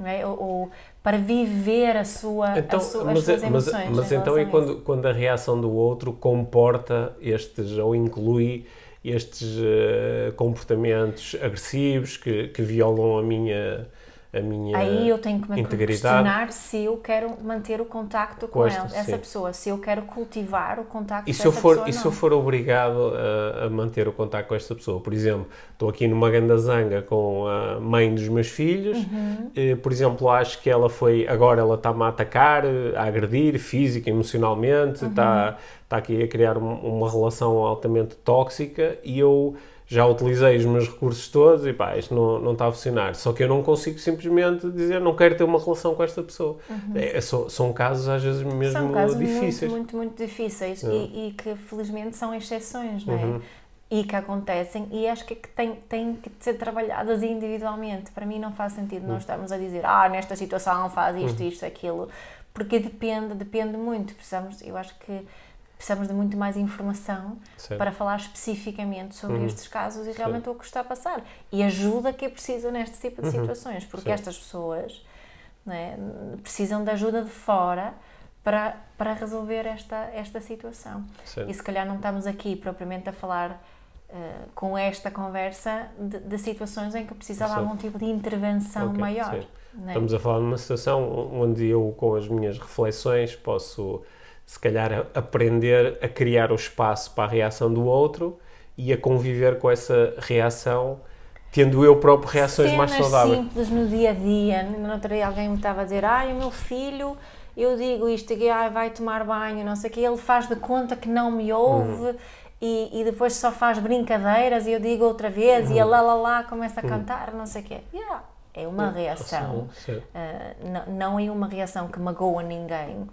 É? ou, ou, para viver a sua, então, a sua, mas, as suas mas, emoções. Mas então e quando, quando a reação do outro comporta estes, ou inclui estes uh, comportamentos agressivos que, que violam a minha a minha Aí eu tenho que me integridade. questionar se eu quero manter o contacto com, Com ela, essa pessoa, se eu quero cultivar o contacto E com se, eu essa for, pessoa e se eu for obrigado a, a manter o contacto com esta pessoa? Por exemplo, estou aqui numa grande zanga com a mãe dos meus filhos, Uhum. eh, por exemplo, acho que ela foi, agora ela está-me a atacar, eh, a agredir, física, emocionalmente, Uhum. está, está aqui a criar um- uma relação altamente tóxica e eu já utilizei os meus recursos todos e pá, isto não, não está a funcionar. Só que eu não consigo simplesmente dizer não quero ter uma relação com esta pessoa. É, são, são casos às vezes mesmo Uhum. São casos difíceis. muito, muito, muito difíceis É. e, e que felizmente são exceções, não é? Uhum. E que acontecem e acho que, é que têm, têm que ser trabalhadas individualmente. Para mim não faz sentido Uhum. nós estarmos a dizer ah, nesta situação faz isto, isto, aquilo, porque depende, depende muito. Precisamos, eu acho que precisamos de muito mais informação Certo. para falar especificamente sobre Uhum. estes casos e realmente o que está a passar. E ajuda que é preciso neste tipo de situações, porque Sim. estas pessoas não é, precisam de ajuda de fora para, para resolver esta, esta situação. Certo. E se calhar não estamos aqui propriamente a falar eh, com esta conversa de, de situações em que precisava Certo. algum tipo de intervenção Ok, maior. sim. não é? Estamos a falar de uma situação onde eu, com as minhas reflexões, posso, se calhar, a- aprender a criar o espaço para a reação do outro e a conviver com essa reação, tendo eu próprio reações mais Cenas saudáveis. simples no dia a dia. No outro dia alguém me estava a dizer: Ai, o meu filho, eu digo isto, que ai, vai tomar banho, não sei o que, ele faz de conta que não me ouve. E, e depois só faz brincadeiras e eu digo outra vez e ele lá lá lá começa a cantar, não sei o quê. Yeah, é uma reação. Ah, não, não é uma reação que magoa ninguém,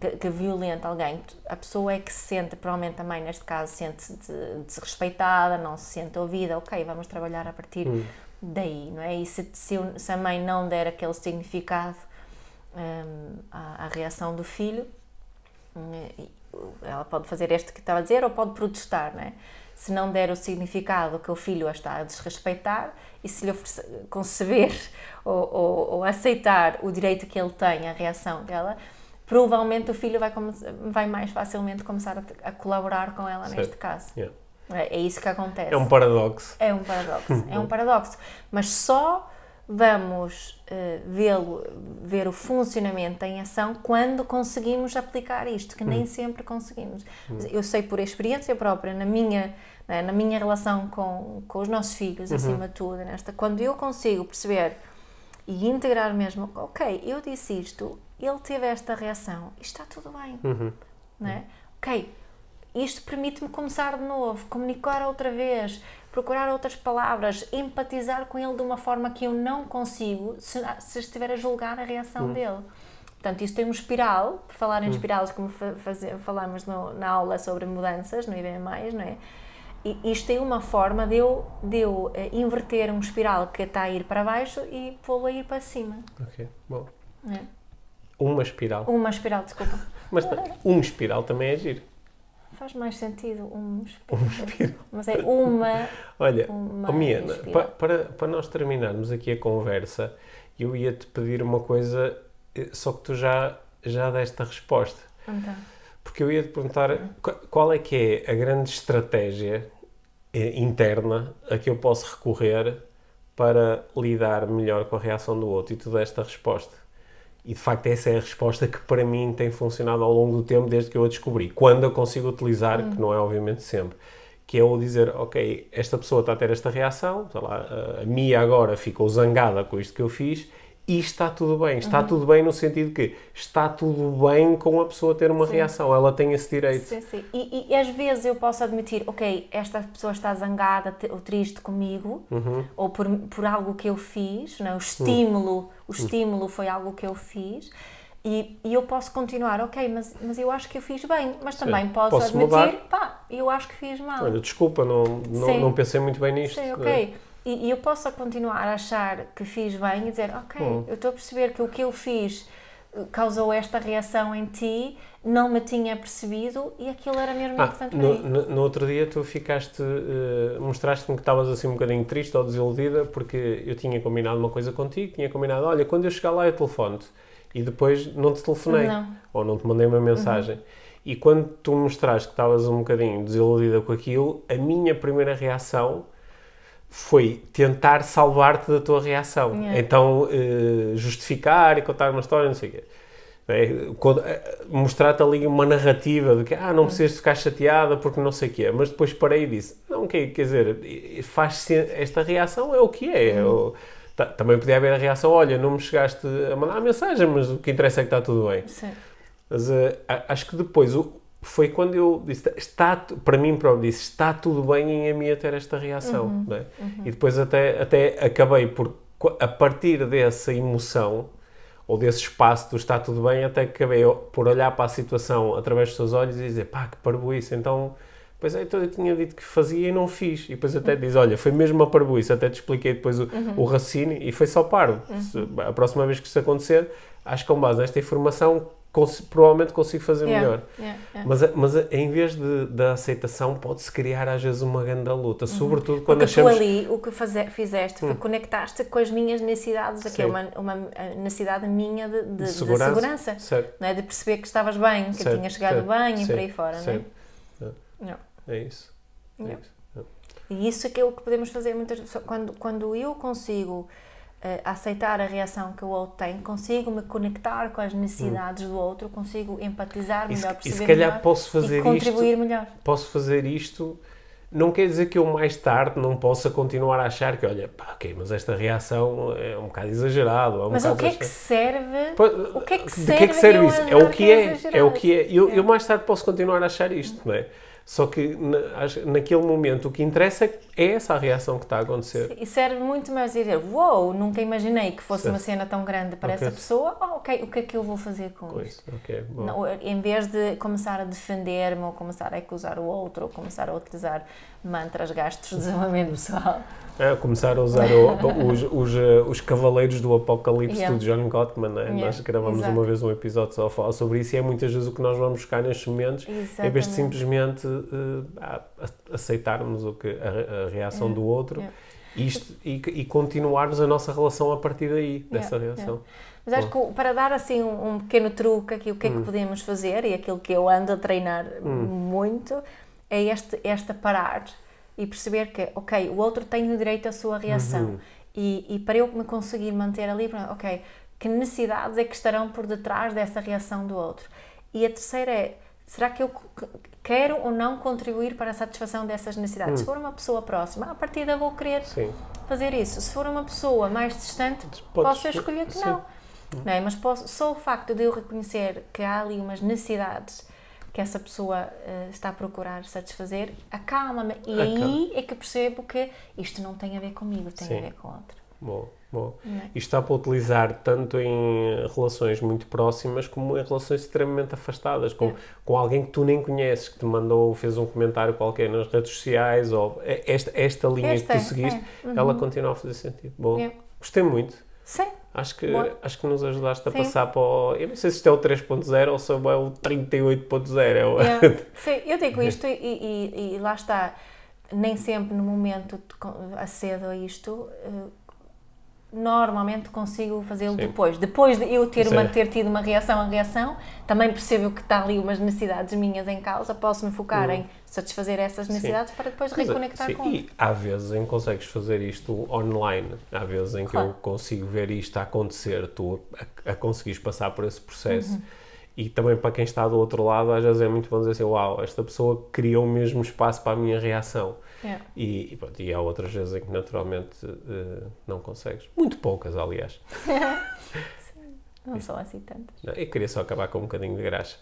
que, que violenta alguém. A pessoa é que se sente, provavelmente também neste caso, sente de- desrespeitada, não se sente ouvida. Ok, vamos trabalhar a partir daí, não é? E se, se, se a mãe não der aquele significado hum, à, à reação do filho, hum, ela pode fazer este que estava a dizer ou pode protestar, não é? Se não der o significado que o filho a está a desrespeitar e se lhe oferecer- conceber <laughs> ou, ou, ou aceitar o direito que ele tem à reação dela, provavelmente o filho vai, vai mais facilmente começar a, a colaborar com ela neste Certo. caso. Yeah. É, é isso que acontece. É um paradoxo. É um paradoxo, é um paradoxo. Mas só vamos eh, vê-lo, ver o funcionamento em ação quando conseguimos aplicar isto, que nem sempre conseguimos. Eu sei por experiência própria, na minha, né, na minha relação com, com os nossos filhos, acima de tudo, nesta, quando eu consigo perceber e integrar mesmo, ok, eu disse isto, ele teve esta reação, está tudo bem, não é? Ok, isto permite-me começar de novo, comunicar outra vez, procurar outras palavras, empatizar com ele de uma forma que eu não consigo se, se estiver a julgar a reação dele. Portanto, isto tem um espiral, por falar em espirales, como fa faze- falámos no- na aula sobre mudanças, no IBM, não é? E isto tem uma forma de eu, de eu eh, inverter um espiral que está a ir para baixo e pô-lo a ir para cima. Ok, bom. É. Uma espiral. Uma espiral, desculpa. <laughs> Mas um espiral também é giro. Faz mais sentido um Um espiral. espiral. Mas é uma Olha, Uma oh, Miana, espiral. pa- para, para nós terminarmos aqui a conversa, eu ia-te pedir uma coisa, eh, só que tu já, já deste a resposta. Então, Porque eu ia-te perguntar qu- qual é que é a grande estratégia eh, interna a que eu posso recorrer para lidar melhor com a reação do outro. E tu deste a resposta. E de facto essa é a resposta que para mim tem funcionado ao longo do tempo desde que eu a descobri. Quando eu consigo utilizar, que não é obviamente sempre, que é o dizer, ok, esta pessoa está a ter esta reação, sei lá, a- a Mia agora ficou zangada com isto que eu fiz e está tudo bem. Está tudo bem no sentido que está tudo bem com a pessoa ter uma reação, ela tem esse direito. sim, sim. E, e às vezes eu posso admitir, ok, esta pessoa está zangada ou triste comigo, Uhum. ou por, por algo que eu fiz, não é? o estímulo, Hum. O estímulo foi algo que eu fiz, e, e eu posso continuar, ok, mas, mas eu acho que eu fiz bem, mas também posso, Posso admitir, mudar. pá, eu acho que fiz mal. Olha, desculpa, não, não, Sim. não pensei muito bem nisto. Sim, não ok. é? E, e eu posso continuar a achar que fiz bem e dizer, ok, Hum. eu estou a perceber que o que eu fiz causou esta reação em ti, não me tinha percebido e aquilo era mesmo Ah, importante para no, mim. no, outro dia tu ficaste, eh, mostraste-me que estavas assim um bocadinho triste ou desiludida porque eu tinha combinado uma coisa contigo, tinha combinado, olha, quando eu chegar lá eu telefono-te e depois não te telefonei Não. Uhum. ou não te mandei uma mensagem. E quando tu mostraste que estavas um bocadinho desiludida com aquilo, a minha primeira reação foi tentar salvar-te da tua reação. Yeah. Então, eh, justificar e contar uma história, não sei o quê. É, eh, Mostrar-te ali uma narrativa de que ah, não precisas ficar chateada porque não sei o quê. Mas depois parei e disse: não, quer, dizer, faz esta reação é o que é. é o- ta- também podia haver a reação: olha, não me chegaste a mandar a mensagem, mas o que interessa é que está tudo bem. Sim. Mas a- acho que depois o- foi quando eu disse, está, para mim próprio, disse, está tudo bem em a mim ter esta reação. não é? E depois até, até acabei por, a partir dessa emoção, ou desse espaço do está tudo bem, até acabei por olhar para a situação através dos seus olhos e dizer, pá, que parboice, então... Pois é, então eu tinha dito que fazia e não fiz. E depois até diz, olha, foi mesmo uma parboice. Até te expliquei depois o, o raciocínio e foi só parvo. Se- a próxima vez que isso acontecer, acho que com base nesta informação, cons- provavelmente consigo fazer Yeah, melhor. yeah, yeah. Mas, mas em vez de, da aceitação, pode-se criar às vezes uma grande luta, sobretudo quando Porque achamos... tu ali o que faze- fizeste foi conectar-te com as minhas necessidades, aqui é uma, uma necessidade minha de, de- de segurança. segurança, Certo, não é? de perceber que estavas bem, que Certo, tinha chegado certo, bem e sim, por aí fora. sim. Não é? Não. é isso. É isso. E isso é que é o que podemos fazer muitas vezes. Quando, quando eu consigo eh, aceitar a reação que o outro tem, consigo me conectar com as necessidades do outro, consigo empatizar E se, melhor, e se perceber calhar melhor posso fazer e contribuir isto, melhor. posso fazer isto, não quer dizer que eu mais tarde não possa continuar a achar que, olha, pá, ok, mas esta reação é um bocado exagerado, é um Mas o bocado que é que serve? Pois, o que é que serve, que é que serve isso? É o que é, é o que é. Eu, eu mais tarde posso continuar a achar isto, não é? Só que naquele momento o que interessa é essa a reação que está a acontecer. E serve muito mais dizer, uou, nunca imaginei que fosse Certo. uma cena tão grande para Ok. essa pessoa, oh, ok, o que é que eu vou fazer com Pois, isto? ok, bom. Não, em vez de começar a defender-me ou começar a acusar o outro ou começar a utilizar mantras gastos de desenvolvimento pessoal. Começar a usar o- <laughs> os, os, eh, os Cavaleiros do Apocalipse Yeah. do John Gottman. Né? Yeah, Nós gravamos exato. uma vez um episódio só a falar sobre isso e é muitas vezes o que nós vamos buscar nestes momentos, em vez de Exatamente. simplesmente a- aceitarmos o que, a, a reação Yeah, do outro isto, e, e continuarmos a nossa relação a partir daí, dessa reação. Mas acho que para dar assim um, um pequeno truque aqui, o que é Hum. que podemos fazer e aquilo que eu ando a treinar muito é este, esta parar e perceber que, ok, o outro tem o direito à sua reação Uhum. e, e para eu me conseguir manter ali, ok, que necessidades é que estarão por detrás dessa reação do outro? E a terceira é, será que eu quero ou não contribuir para a satisfação dessas necessidades? Se for uma pessoa próxima, à partida vou querer Sim. fazer isso. Se for uma pessoa mais distante, Podes- posso escolher que sim. não. não é? Mas posso, só o facto de eu reconhecer que há ali umas necessidades que essa pessoa eh, está a procurar satisfazer, acalma-me. E aí é que percebo que isto não tem a ver comigo, tem Sim. a ver com outro. Bom, bom. É? Isto está para utilizar tanto em relações muito próximas como em relações extremamente afastadas, com, É. com alguém que tu nem conheces, que te mandou, fez um comentário qualquer nas redes sociais, ou é- esta, esta linha Esta, que tu seguiste, é. ela continua a fazer sentido. Bom, É. gostei muito. Sim, Acho que, Boa. acho que nos ajudaste a Sim. passar para o. Eu não sei se isto é o 3.0 ou se é o 38.0. É o... Yeah. <laughs> Sim, eu digo isto e, e- e lá está. Nem sempre no momento acedo a isto. Eh, Normalmente consigo fazê-lo Sim. depois. Depois de eu ter, Sim. uma, ter tido uma reação a reação, também percebo que está ali umas necessidades minhas em causa, posso me focar em satisfazer essas necessidades para depois Mas, reconectar sim, com E há vezes em que consegues fazer isto online, há vezes em que eu Claro. consigo ver isto a acontecer, tu a, a conseguires passar por esse processo. Uhum. E também para quem está do outro lado, às vezes é muito bom dizer assim: Uau, esta pessoa criou mesmo espaço para a minha reação. Yeah. E, e, pronto, e há outras vezes em que naturalmente eh, não consegues. Muito poucas, aliás. <laughs> Não são assim tantas. Não, Eu queria só acabar com um bocadinho de graxa.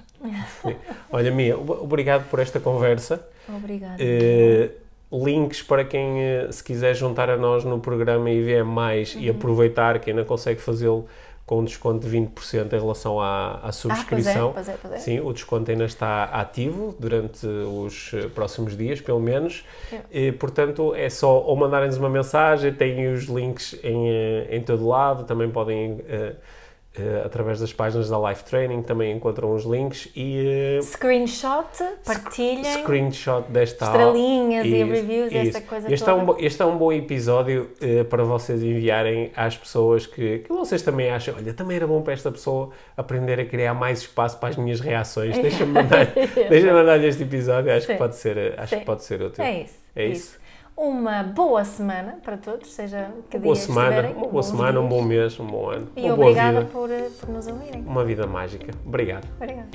Sim. <laughs> Olha, Mia, ob- obrigado por esta conversa. Obrigada. Eh, links para quem eh, se quiser juntar a nós no programa IVM Mais Uhum. e aproveitar, que ainda consegue fazê-lo com um desconto de 20% em relação à, à subscrição. Ah, pois é, pois é. Sim, o desconto ainda está ativo durante os eh, próximos dias, pelo menos. É. E, portanto, é só ou mandarem-nos uma mensagem, têm os links em, eh, em todo lado, também podem eh, eh, através das páginas da Life Training também encontram os links e eh, Screenshot, partilhem. screenshot desta Estrelinhas e Isso, reviews, isso. essa coisa este É um, toda. este é um bom episódio eh, para vocês enviarem às pessoas que, que vocês também acham, olha, também era bom para esta pessoa aprender a criar mais espaço para as minhas reações. <laughs> Deixa-me mandar, deixa mandar este episódio, acho Sim. que pode ser, acho Sim. que pode ser útil. É isso. É isso. Uma boa semana para todos, seja que Boa semana, estiverem. uma boa semana, um dias. bom mês, um bom ano, E obrigada por, por nos ouvirem. uma vida mágica. Obrigado. Obrigada.